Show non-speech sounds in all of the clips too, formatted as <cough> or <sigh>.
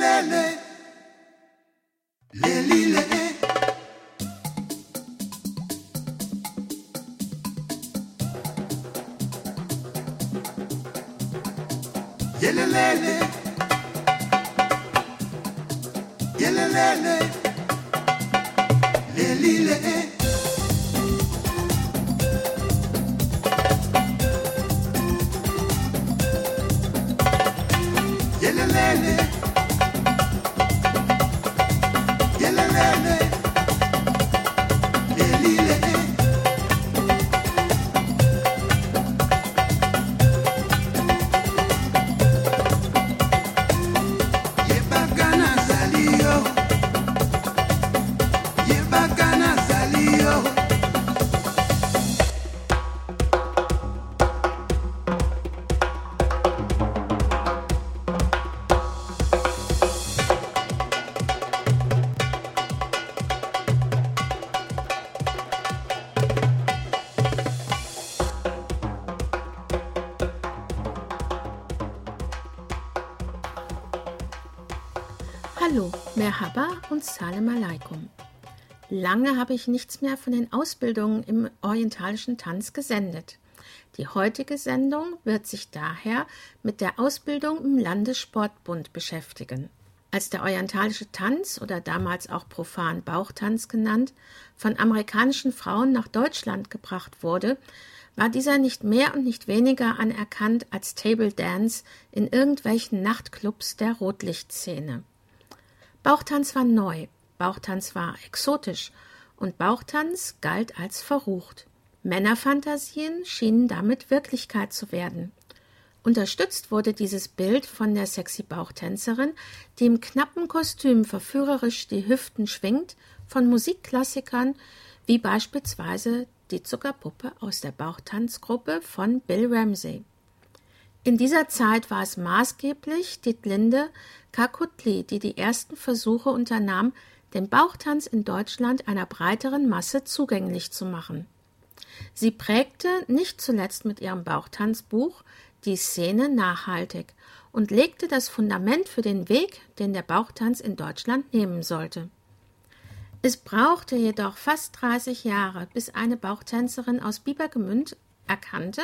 lele. Und Salam Alaikum. Lange habe ich nichts mehr von den Ausbildungen im orientalischen Tanz gesendet. Die heutige Sendung wird sich daher mit der Ausbildung im Landessportbund beschäftigen. Als der orientalische Tanz oder damals auch profan Bauchtanz genannt, von amerikanischen Frauen nach Deutschland gebracht wurde, war dieser nicht mehr und nicht weniger anerkannt als Table Dance in irgendwelchen Nachtclubs der Rotlichtszene. Bauchtanz war neu, Bauchtanz war exotisch und Bauchtanz galt als verrucht. Männerfantasien schienen damit Wirklichkeit zu werden. Unterstützt wurde dieses Bild von der sexy Bauchtänzerin, die im knappen Kostüm verführerisch die Hüften schwingt, von Musikklassikern wie beispielsweise die Zuckerpuppe aus der Bauchtanzgruppe von Bill Ramsey. In dieser Zeit war es maßgeblich Dietlinde Kakutli, die die ersten Versuche unternahm, den Bauchtanz in Deutschland einer breiteren Masse zugänglich zu machen. Sie prägte nicht zuletzt mit ihrem Bauchtanzbuch die Szene nachhaltig und legte das Fundament für den Weg, den der Bauchtanz in Deutschland nehmen sollte. Es brauchte jedoch fast 30 Jahre, bis eine Bauchtänzerin aus Biebergemünd erkannte,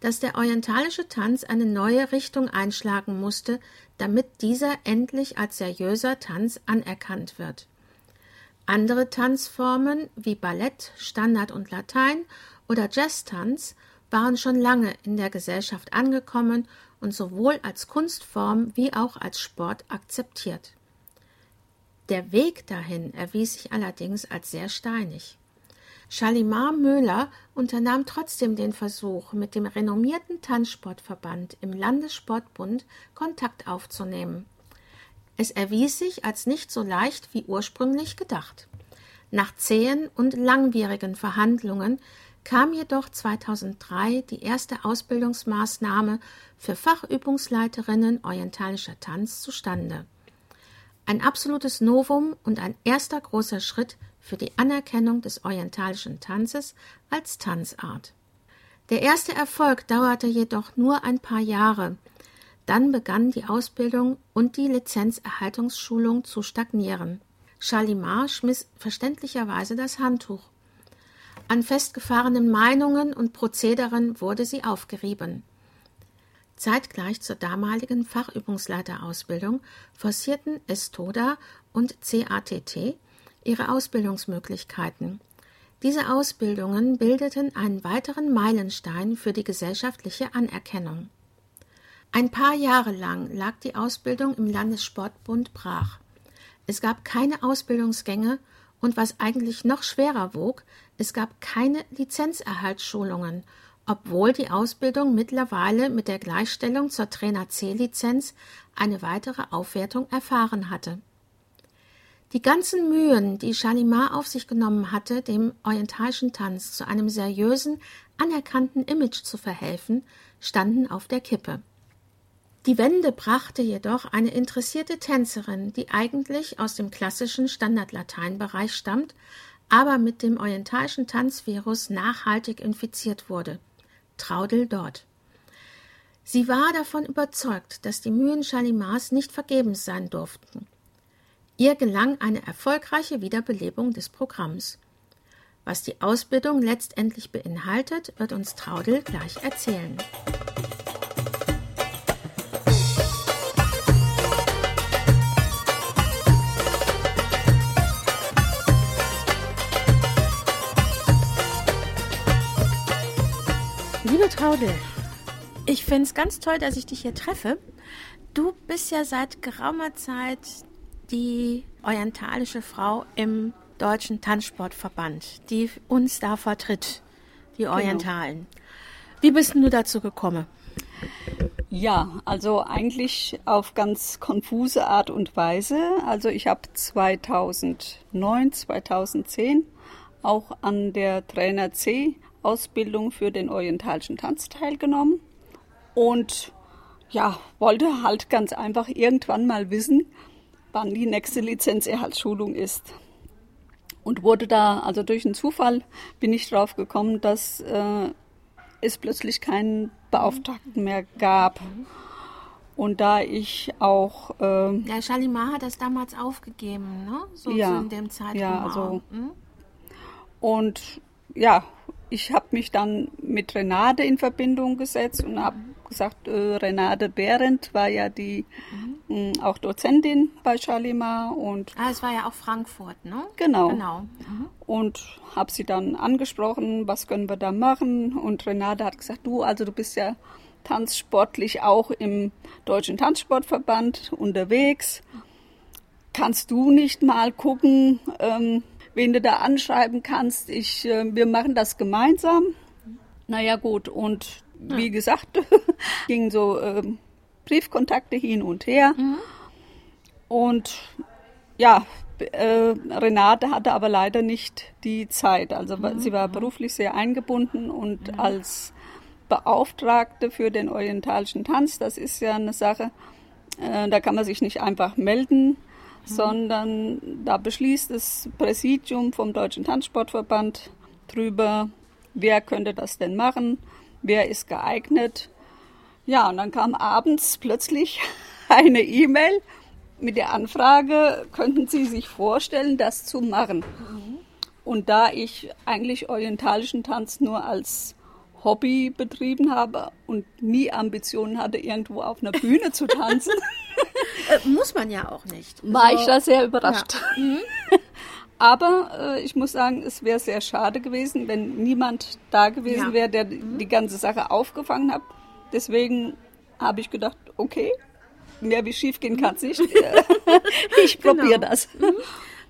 dass der orientalische Tanz eine neue Richtung einschlagen musste, damit dieser endlich als seriöser Tanz anerkannt wird. Andere Tanzformen wie Ballett, Standard und Latein oder Jazztanz waren schon lange in der Gesellschaft angekommen und sowohl als Kunstform wie auch als Sport akzeptiert. Der Weg dahin erwies sich allerdings als sehr steinig. Shalimar Möhler unternahm trotzdem den Versuch, mit dem renommierten Tanzsportverband im Landessportbund Kontakt aufzunehmen. Es erwies sich als nicht so leicht wie ursprünglich gedacht. Nach zähen und langwierigen Verhandlungen kam jedoch 2003 die erste Ausbildungsmaßnahme für Fachübungsleiterinnen orientalischer Tanz zustande. Ein absolutes Novum und ein erster großer Schritt für die Anerkennung des orientalischen Tanzes als Tanzart. Der erste Erfolg dauerte jedoch nur ein paar Jahre. Dann begann die Ausbildung und die Lizenzerhaltungsschulung zu stagnieren. Shalimar schmiss verständlicherweise das Handtuch. An festgefahrenen Meinungen und Prozederen wurde sie aufgerieben. Zeitgleich zur damaligen Fachübungsleiterausbildung forcierten Estoda und CATT ihre Ausbildungsmöglichkeiten. Diese Ausbildungen bildeten einen weiteren Meilenstein für die gesellschaftliche Anerkennung. Ein paar Jahre lang lag die Ausbildung im Landessportbund brach. Es gab keine Ausbildungsgänge und was eigentlich noch schwerer wog, es gab keine Lizenzerhaltsschulungen, obwohl die Ausbildung mittlerweile mit der Gleichstellung zur Trainer C-Lizenz eine weitere Aufwertung erfahren hatte. Die ganzen Mühen, die Shalimar auf sich genommen hatte, dem orientalischen Tanz zu einem seriösen, anerkannten Image zu verhelfen, standen auf der Kippe. Die Wende brachte jedoch eine interessierte Tänzerin, die eigentlich aus dem klassischen Standardlateinbereich stammt, aber mit dem orientalischen Tanzvirus nachhaltig infiziert wurde. Traudel dort. Sie war davon überzeugt, dass die Mühen Chalimars nicht vergebens sein durften. Ihr gelang eine erfolgreiche Wiederbelebung des Programms. Was die Ausbildung letztendlich beinhaltet, wird uns Traudel gleich erzählen. Liebe Traudel, ich finde es ganz toll, dass ich dich hier treffe. Du bist ja seit geraumer Zeit die orientalische Frau im Deutschen Tanzsportverband, die uns da vertritt, die Genau. Orientalen. Wie bist du dazu gekommen? Ja, also eigentlich auf ganz konfuse Art und Weise. Also ich habe 2009, 2010 auch an der Trainer C Ausbildung für den orientalischen Tanz teilgenommen und ja, wollte halt ganz einfach irgendwann mal wissen, wann die nächste Lizenzerhaltsschulung ist. Und wurde da, also durch einen Zufall bin ich drauf gekommen, dass äh, es plötzlich keinen Beauftragten mehr gab. Und da ich auch, äh, Ja, Shalimar hat das damals aufgegeben, ne? So Ja. in dem Zeitraum. Ja, also- hm? und ja, ich habe mich dann mit Renate in Verbindung gesetzt und habe gesagt, äh, Renate Behrendt war ja die mh, auch Dozentin bei Shalimar und Ah, es war ja auch Frankfurt, ne? Genau. Genau. Mhm. und habe sie dann angesprochen, was können wir da machen? Und Renate hat gesagt, du, also du bist ja tanzsportlich auch im Deutschen Tanzsportverband unterwegs. Kannst du nicht mal gucken, ähm, wen du da anschreiben kannst? Ich, äh, wir machen das gemeinsam. Naja gut, und wie gesagt, <laughs> gingen so ähm, Briefkontakte hin und her. Und ja, äh, Renate hatte aber leider nicht die Zeit. Also wa- sie war beruflich sehr eingebunden und als Beauftragte für den orientalischen Tanz, das ist ja eine Sache, äh, da kann man sich nicht einfach melden, sondern da beschließt das Präsidium vom Deutschen Tanzsportverband drüber, wer könnte das denn machen, wer ist geeignet. Ja, und dann kam abends plötzlich <laughs> eine E-Mail mit der Anfrage, könnten Sie sich vorstellen, das zu machen? Und da ich eigentlich orientalischen Tanz nur als Hobby betrieben habe und nie Ambitionen hatte, irgendwo auf einer Bühne zu tanzen, <laughs> Äh, muss man ja auch nicht. war ich So- da sehr überrascht. <laughs> Aber äh, ich muss sagen, es wäre sehr schade gewesen, wenn niemand da gewesen Ja. Mhm. wäre, der die ganze Sache aufgefangen hat. Deswegen habe ich gedacht, okay, mehr wie schief gehen kann es nicht. <laughs> ich probiere Genau. das.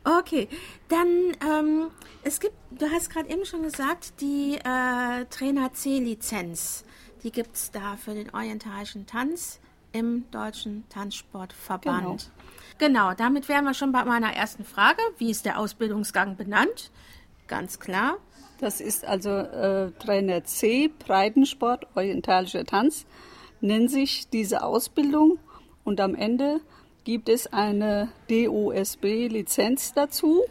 Okay, dann ähm, es gibt, du hast gerade eben schon gesagt, die äh, Trainer C-Lizenz, die gibt es da für den orientalischen Tanz im Deutschen Tanzsportverband. Genau. Damit wären wir schon bei meiner ersten Frage. Wie ist der Ausbildungsgang benannt? Ganz klar. Das ist also äh, Trainer C, Breitensport, orientalischer Tanz, nennt sich diese Ausbildung und am Ende gibt es eine DOSB-Lizenz dazu.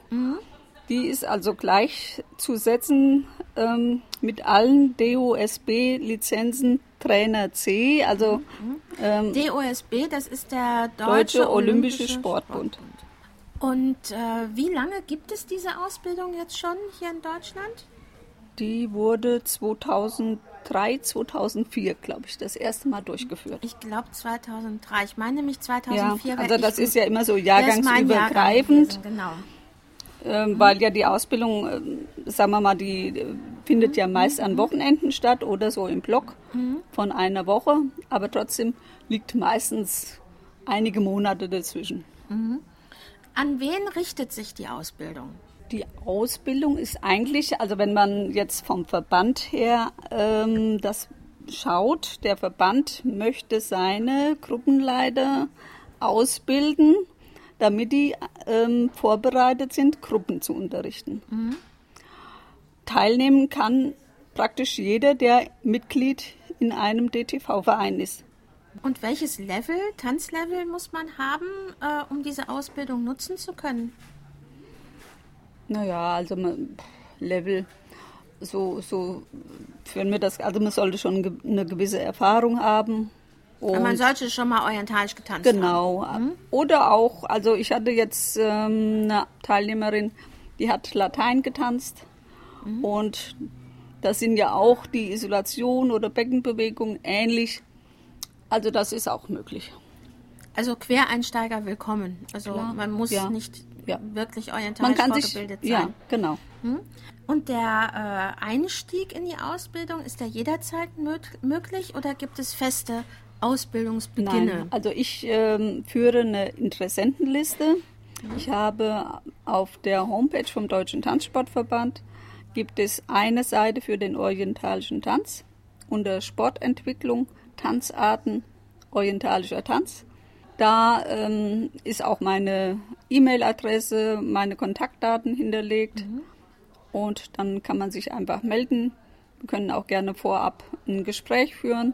Die ist also gleichzusetzen ähm, mit allen DOSB-Lizenzen Trainer C, also ähm, DOSB, das ist der Deutsche, Deutsche Olympische Sportbund. Und äh, wie lange gibt es diese Ausbildung jetzt schon hier in Deutschland? die wurde 2003, 2004, glaube ich, das erste Mal durchgeführt. Ich glaube 2003. Ich meine nämlich Ja, 2004. also weil das ist ja immer so mein Jahrgang jahrgangsübergreifend, gewesen, Genau. Ähm, weil ja die Ausbildung, ähm, sagen wir mal, die äh, findet ja meist an Wochenenden statt oder so im Block von einer Woche, aber trotzdem liegt meistens einige Monate dazwischen. An wen richtet sich die Ausbildung? Die Ausbildung ist eigentlich, also wenn man jetzt vom Verband her ähm, das schaut, der Verband möchte seine Gruppenleiter ausbilden, damit die ähm, vorbereitet sind, Gruppen zu unterrichten. Teilnehmen kann praktisch jeder, der Mitglied in einem DTV-Verein ist. Und welches Level, Tanzlevel muss man haben, äh, um diese Ausbildung nutzen zu können? Naja, also man, Level, so, so führen wir das, also man sollte schon eine gewisse Erfahrung haben Aber man Und- sollte schon mal orientalisch getanzt haben. Genau. Oder auch, also ich hatte jetzt ähm, eine Teilnehmerin, die hat Latein getanzt. Und das sind ja auch die Isolation oder Beckenbewegungen ähnlich. Also das ist auch möglich. Also Quereinsteiger willkommen. Also Klar, man muss ja, nicht ja. wirklich Man orientalisch kann sich, vorgebildet sein. ja, genau. Und der äh, Einstieg in die Ausbildung, ist der jederzeit mö möglich oder gibt es feste Ausbildungsbeginne? Nein, also ich ähm, führe eine Interessentenliste. Ich habe auf der Homepage vom Deutschen Tanzsportverband gibt es eine Seite für den orientalischen Tanz unter Sportentwicklung, Tanzarten, orientalischer Tanz. Da ähm, ist auch meine E-Mail-Adresse, meine Kontaktdaten hinterlegt. Und dann kann man sich einfach melden. Wir können auch gerne vorab ein Gespräch führen.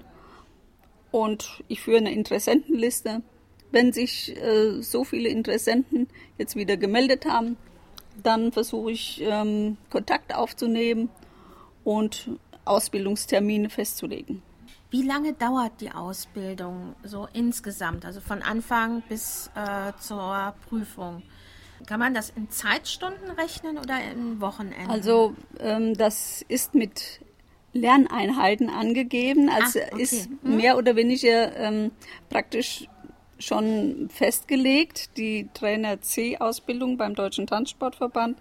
Und ich führe eine Interessentenliste. Wenn sich äh, so viele Interessenten jetzt wieder gemeldet haben, dann versuche ich ähm, Kontakt aufzunehmen und Ausbildungstermine festzulegen. Wie lange dauert die Ausbildung so insgesamt, also von Anfang bis äh, zur Prüfung? Kann man das in Zeitstunden rechnen oder in Wochenenden? Also ähm, das ist mit Lerneinheiten angegeben. Also Ah, okay. ist mehr oder weniger ähm, praktisch schon festgelegt. Die Trainer C-Ausbildung beim Deutschen Tanzsportverband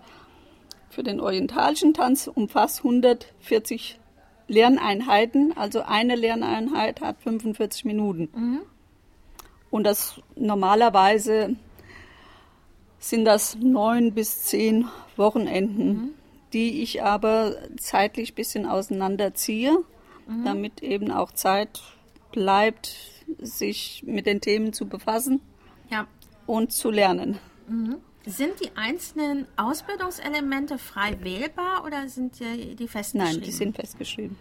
für den orientalischen Tanz umfasst 140 Lerneinheiten. Also eine Lerneinheit hat 45 Minuten. Und das normalerweise sind das neun bis zehn Wochenenden, die ich aber zeitlich ein bisschen auseinanderziehe, damit eben auch Zeit bleibt, sich mit den Themen zu befassen ja. und zu lernen. Sind die einzelnen Ausbildungselemente frei wählbar oder sind die, die festgeschrieben? Nein, die sind festgeschrieben.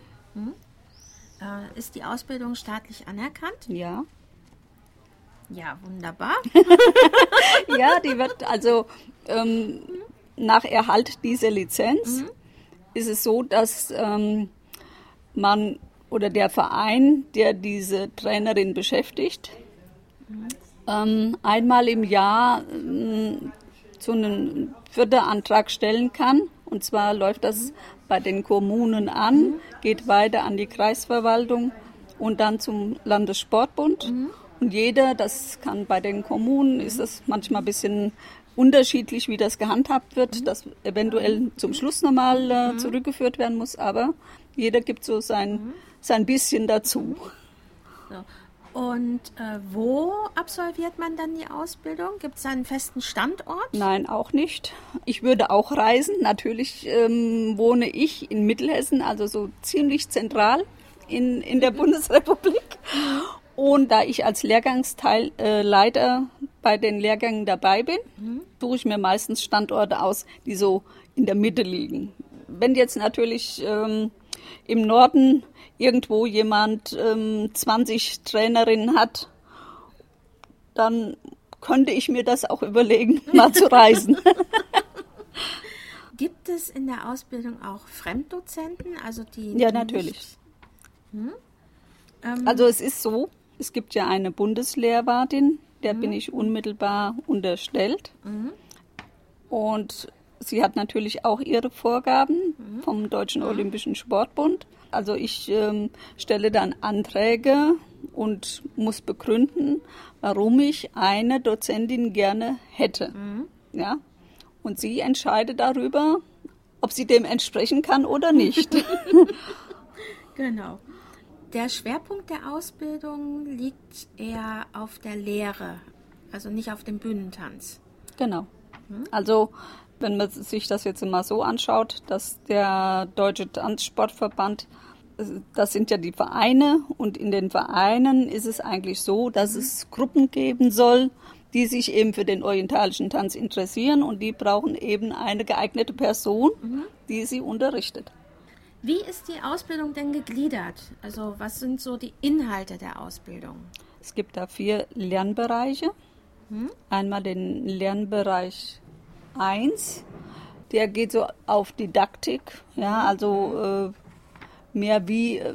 Äh, ist die Ausbildung staatlich anerkannt? Ja. Ja, wunderbar. <laughs> Ja, die wird also ähm, nach Erhalt dieser Lizenz ist es so, dass ähm, man oder der Verein, der diese Trainerin beschäftigt, ähm, einmal im Jahr ähm, so einen Förderantrag stellen kann. Und zwar läuft das bei den Kommunen an, geht weiter an die Kreisverwaltung und dann zum Landessportbund. Und jeder, das kann bei den Kommunen, ist das manchmal ein bisschen unterschiedlich, wie das gehandhabt wird, das eventuell zum Schluss nochmal äh, zurückgeführt werden muss, aber jeder gibt so sein, sein bisschen dazu. So. Und äh, wo absolviert man dann die Ausbildung? Gibt es einen festen Standort? Nein, auch nicht. Ich würde auch reisen. Natürlich ähm, wohne ich in Mittelhessen, also so ziemlich zentral in, in der <laughs> Bundesrepublik. Und da ich als Lehrgangsleiter äh, bei den Lehrgängen dabei bin, suche ich mir meistens Standorte aus, die so in der Mitte liegen. Wenn jetzt natürlich ähm, im Norden irgendwo jemand ähm, 20 Trainerinnen hat, dann könnte ich mir das auch überlegen, <laughs> mal zu reisen. Gibt es in der Ausbildung auch Fremddozenten? Also die Ja, natürlich. Ähm, Also es ist so, es gibt ja eine Bundeslehrwartin, der bin ich unmittelbar unterstellt. Und sie hat natürlich auch ihre Vorgaben vom Deutschen Olympischen Sportbund. Also ich ähm, stelle dann Anträge und muss begründen, warum ich eine Dozentin gerne hätte. Ja? Und sie entscheidet darüber, ob sie dem entsprechen kann oder nicht. <laughs> <laughs> Genau. Der Schwerpunkt der Ausbildung liegt eher auf der Lehre, also nicht auf dem Bühnentanz. Genau. Also, wenn man sich das jetzt mal so anschaut, dass der Deutsche Tanzsportverband, äh, das sind ja die Vereine und in den Vereinen ist es eigentlich so, dass es Gruppen geben soll, die sich eben für den orientalischen Tanz interessieren und die brauchen eben eine geeignete Person, die sie unterrichtet. Wie ist die Ausbildung denn gegliedert? Also was sind so die Inhalte der Ausbildung? Es gibt da vier Lernbereiche. Einmal den Lernbereich 1, der geht so auf Didaktik, ja, also äh, mehr wie äh,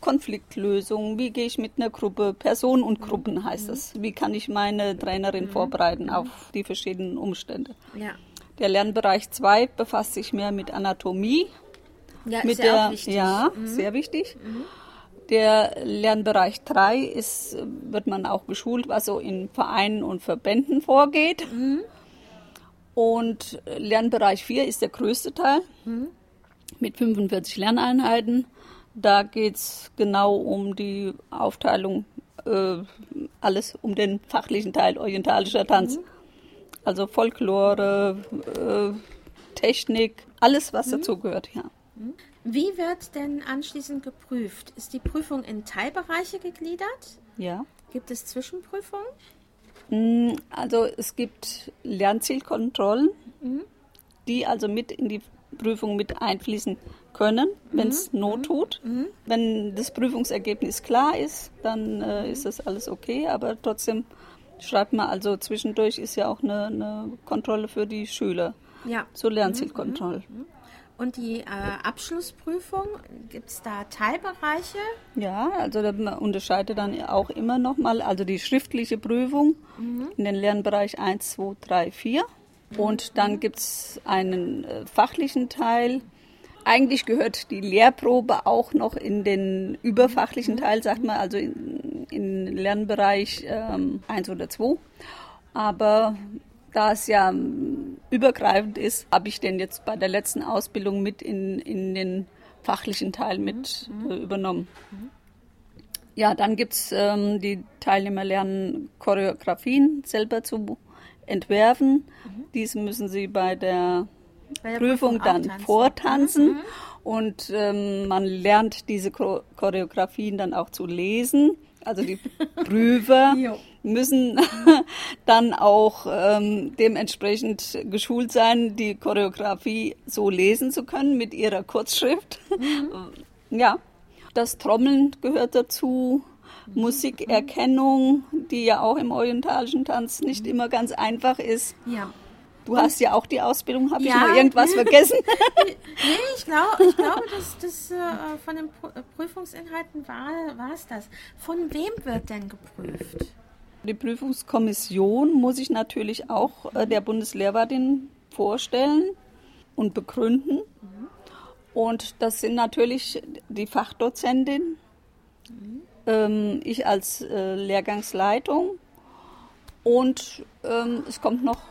Konfliktlösung, wie gehe ich mit einer Gruppe, Personen und Gruppen heißt es. Wie kann ich meine Trainerin vorbereiten auf die verschiedenen Umstände. Ja. Der Lernbereich 2 befasst sich mehr mit Anatomie, Ja, mit ist der auch wichtig. Mhm. ja sehr wichtig. Der Lernbereich 3 ist wird man auch geschult, was so in Vereinen und Verbänden vorgeht. Mhm. Und Lernbereich 4 ist der größte Teil Mhm. mit 45 Lerneinheiten. Da geht es genau um die Aufteilung, äh, alles um den fachlichen Teil orientalischer Tanz. Mhm. Also Folklore, äh, Technik, alles, Mhm. was dazugehört, ja. Wie wird denn anschließend geprüft? Ist die Prüfung in Teilbereiche gegliedert? ja. Gibt es Zwischenprüfungen? Mm, Also es gibt Lernzielkontrollen, Mhm. die also mit in die Prüfung mit einfließen können, wenn Mhm. es Not tut. Wenn das Prüfungsergebnis klar ist, dann äh, ist das alles okay, aber trotzdem schreibt man also zwischendurch ist ja auch eine, eine Kontrolle für die Schüler, Ja. so Lernzielkontrolle. Und die äh, Abschlussprüfung, gibt es da Teilbereiche? Ja, also man unterscheidet dann auch immer nochmal, also die schriftliche Prüfung in den Lernbereich 1, 2, 3, 4. Und dann gibt es einen äh, fachlichen Teil. Eigentlich gehört die Lehrprobe auch noch in den überfachlichen Teil, sagt man, also in, in den Lernbereich ähm, 1 oder 2. Aber da es ja ähm, übergreifend ist, habe ich den jetzt bei der letzten Ausbildung mit in, in den fachlichen Teil mit äh, übernommen. Ja, dann gibt es ähm, die Teilnehmer lernen Choreografien selber zu entwerfen. Diese müssen sie bei der Bei der Prüfung auch dann tanzen. vortanzen und ähm, man lernt diese Cho- Choreografien dann auch zu lesen. Also die <laughs> Prüfer. Müssen <laughs> dann auch ähm, dementsprechend geschult sein, die Choreografie so lesen zu können mit ihrer Kurzschrift. <laughs> Ja, das Trommeln gehört dazu. Musikerkennung, die ja auch im orientalischen Tanz nicht immer ganz einfach ist. Ja. Du hast ja auch die Ausbildung, habe Ja. ich noch irgendwas <laughs> vergessen? Nee, ich, glaub, ich glaube, dass das äh, von den Prü- Prüfungsinhalten war es das. Von wem wird denn geprüft? Die Prüfungskommission muss ich natürlich auch äh, der Bundeslehrwartin vorstellen und begründen. Und das sind natürlich die Fachdozentin, ähm, ich als äh, Lehrgangsleitung und ähm, es kommt noch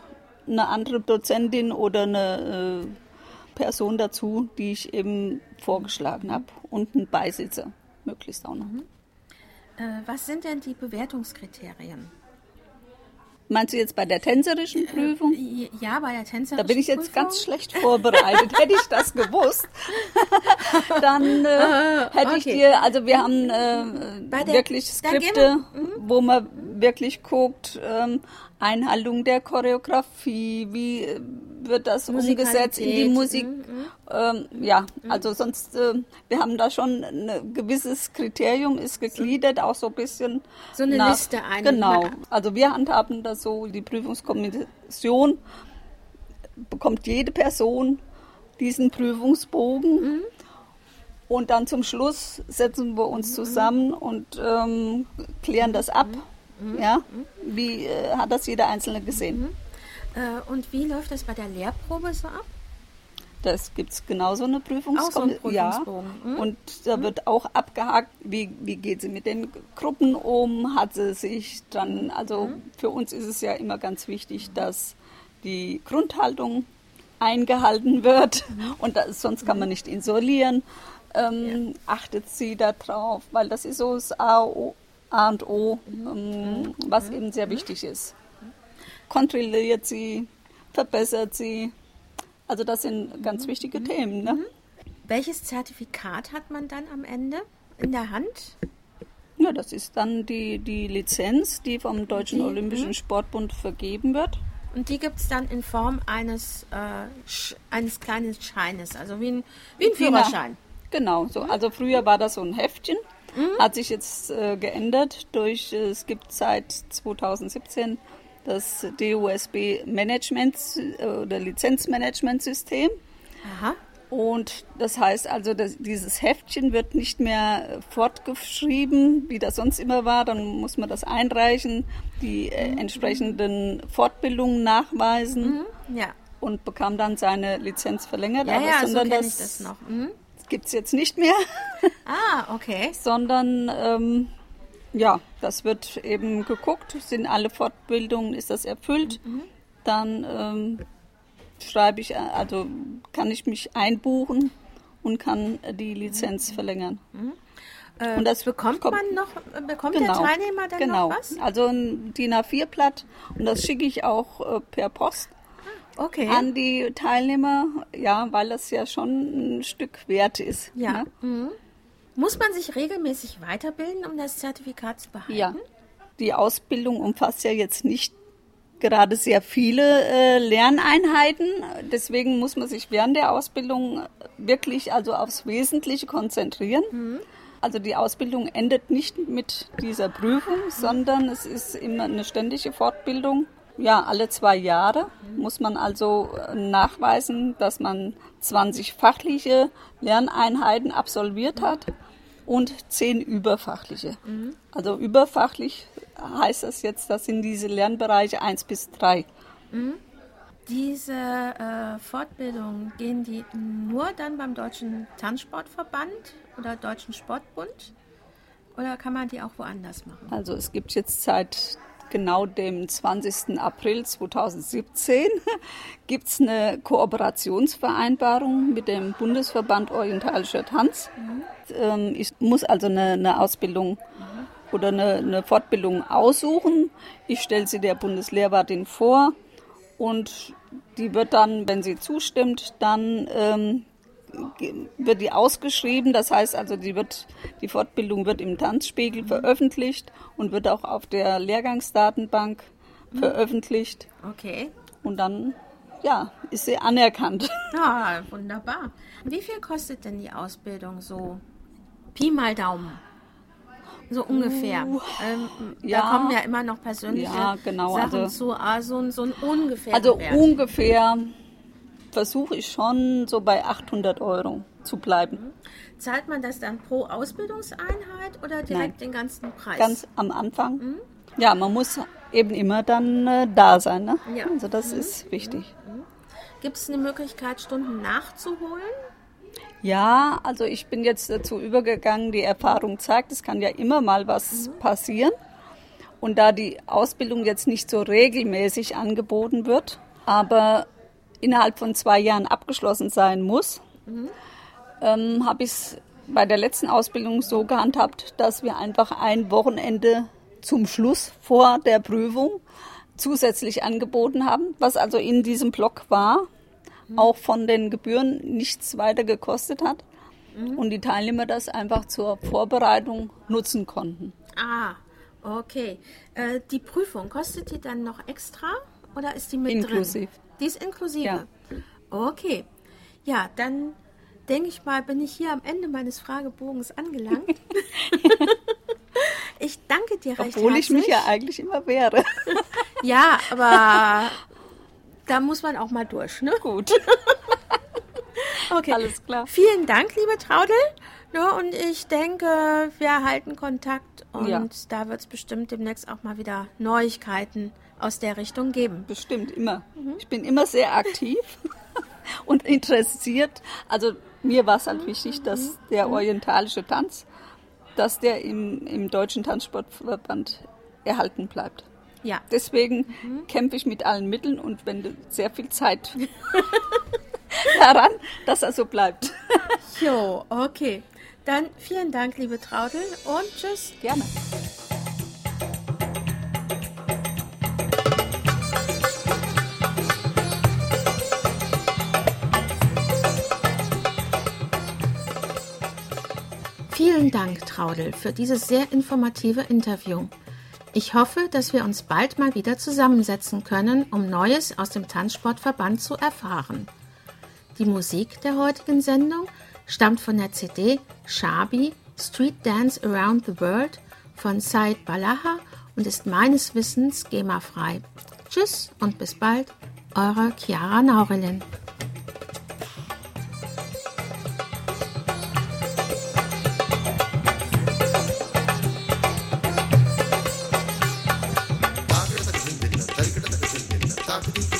eine andere Dozentin oder eine äh, Person dazu, die ich eben vorgeschlagen habe und einen Beisitzer möglichst auch noch. Äh, was sind denn die Bewertungskriterien? Meinst du jetzt bei der tänzerischen Prüfung? Ja, bei der Tänzerin. Da bin ich jetzt ganz schlecht vorbereitet. <laughs> Hätte ich das gewusst, <laughs> dann äh, hätte ich okay. dir, also wir haben äh, der- wirklich da gehen Skripte, wo man wirklich guckt, ähm, Einhaltung der Choreografie, wie äh, wird das umgesetzt in die Musik. Ähm, ja, also sonst, äh, wir haben da schon ein gewisses Kriterium, ist gegliedert, auch so ein bisschen. So eine nach- Liste ein- Genau. Also wir handhaben das so, die Prüfungskommission bekommt jede Person diesen Prüfungsbogen. Und dann zum Schluss setzen wir uns zusammen und ähm, klären das ab. Ja, wie äh, hat das jeder Einzelne gesehen? Äh, und wie läuft das bei der Lehrprobe so ab? Das gibt es genauso eine Auch so Prüfungskommission. ja. Mhm. Und da wird auch abgehakt, wie, wie geht sie mit den Gruppen um, hat sie sich dann, also Mhm. für uns ist es ja immer ganz wichtig, dass die Grundhaltung eingehalten wird Mhm. und das, sonst kann man nicht isolieren. Ähm, Achtet sie darauf, weil das ist so das A, o, A und O, Mhm. ähm, was eben sehr wichtig ist. Kontrolliert sie, verbessert sie. Also das sind ganz wichtige Themen. Ne? Welches Zertifikat hat man dann am Ende in der Hand? Ja, das ist dann die, die Lizenz, die vom Deutschen Die, Olympischen Sportbund vergeben wird. Und die gibt es dann in Form eines, äh, eines kleinen Scheines, also wie ein, wie ein Führerschein. Genau, so. Also früher war das so ein Heftchen, hat sich jetzt äh, geändert durch, äh, es gibt seit 2017 das DUSB Management äh, oder Lizenzmanagementsystem. Aha. Und das heißt also, dieses Heftchen wird nicht mehr fortgeschrieben, wie das sonst immer war. Dann muss man das einreichen, die äh, entsprechenden Fortbildungen nachweisen Ja. und bekam dann seine Lizenz verlängert. Ja, Aber ja, so sondern ich das, das noch. Mhm. gibt es jetzt nicht mehr, Ah, okay. <laughs> sondern ähm, ja, das wird eben geguckt, sind alle Fortbildungen, ist das erfüllt, Mhm. dann ähm, schreibe ich, äh, also kann ich mich einbuchen und kann äh, die Lizenz verlängern. Äh, Und das bekommt kommt- man noch, äh, bekommt der Teilnehmer dann genau. noch was? Also ein DIN A4-Blatt und das schicke ich auch äh, per Post Okay. an die Teilnehmer, ja, weil das ja schon ein Stück wert ist. ja. Ne? Mhm. Muss man sich regelmäßig weiterbilden, um das Zertifikat zu behalten? Ja, die Ausbildung umfasst ja jetzt nicht gerade sehr viele äh, Lerneinheiten. Deswegen muss man sich während der Ausbildung wirklich also aufs Wesentliche konzentrieren. Also die Ausbildung endet nicht mit dieser Prüfung, sondern es ist immer eine ständige Fortbildung. Ja, alle zwei Jahre muss man also äh, nachweisen, dass man 20 fachliche Lerneinheiten absolviert hat und 10 überfachliche. Also überfachlich heißt das jetzt, das sind diese Lernbereiche 1 bis 3. Diese äh, Fortbildungen, gehen die nur dann beim Deutschen Tanzsportverband oder Deutschen Sportbund? Oder kann man die auch woanders machen? Also es gibt jetzt seit genau dem 20. April 2017 gibt es eine Kooperationsvereinbarung mit dem Bundesverband Orientalischer Tanz. Ähm, ich muss also eine, eine Ausbildung oder eine, eine Fortbildung aussuchen. Ich stelle sie der Bundeslehrwartin vor und die wird dann, wenn sie zustimmt, dann ähm, wird die ausgeschrieben. Das heißt also, die, wird, die Fortbildung wird im Tanzspiegel veröffentlicht und wird auch auf der Lehrgangsdatenbank veröffentlicht. Okay. Und dann, ja, ist sie anerkannt. Ja, <laughs> wunderbar. Wie viel kostet denn die Ausbildung so? Pi mal Daumen. So ungefähr. ähm, da ja. kommen ja immer noch persönliche Ja, genau, Sachen also- zu. Ah, so, ein- so ein ungefähr. Also Wert. ungefähr versuche ich schon so bei 800 Euro zu bleiben. Zahlt man das dann pro Ausbildungseinheit oder direkt Nein. den ganzen Preis? Ganz am Anfang. Ja, man muss eben immer dann äh, da sein. Ne? Ja. Also das ist wichtig. Gibt es eine Möglichkeit, Stunden nachzuholen? Ja, also ich bin jetzt dazu übergegangen, die Erfahrung zeigt, es kann ja immer mal was passieren. Und da die Ausbildung jetzt nicht so regelmäßig angeboten wird, aber innerhalb von zwei Jahren abgeschlossen sein muss, ähm, habe ich es bei der letzten Ausbildung so gehandhabt, dass wir einfach ein Wochenende zum Schluss vor der Prüfung zusätzlich angeboten haben, was also in diesem Block war, auch von den Gebühren nichts weiter gekostet hat und die Teilnehmer das einfach zur Vorbereitung nutzen konnten. Ah, okay. Äh, die Prüfung, kostet die dann noch extra oder ist die mit Inklusiv. drin? Die ist inklusive? Ja. Okay. Ja, dann denke ich mal, bin ich hier am Ende meines Fragebogens angelangt. <laughs> ich danke dir recht Obwohl ich mich herzlich. ja eigentlich immer wehre. <laughs> Ja, aber da muss man auch mal durch, ne? Gut, <laughs> Okay. alles klar. Vielen Dank, liebe Traudel. Ja, und ich denke, wir halten Kontakt und Ja. da wird es bestimmt demnächst auch mal wieder Neuigkeiten aus der Richtung geben. Bestimmt immer. Ich bin immer sehr aktiv <laughs> und interessiert. Also mir war es halt wichtig, dass der orientalische Tanz, dass der im, im Deutschen Tanzsportverband erhalten bleibt. Ja, Deswegen kämpfe ich mit allen Mitteln und wende sehr viel Zeit <laughs> daran, dass er so bleibt. jo, okay. Dann vielen Dank, liebe Traudel und tschüss. Gerne. Vielen Dank, Traudel, für dieses sehr informative Interview. Ich hoffe, dass wir uns bald mal wieder zusammensetzen können, um Neues aus dem Tanzsportverband zu erfahren. Die Musik der heutigen Sendung stammt von der CD Shabi Street Dance Around the World von Said Balaha und ist meines Wissens GEMA-frei. Tschüss und bis bald, eure Chiara Naurelin. out to these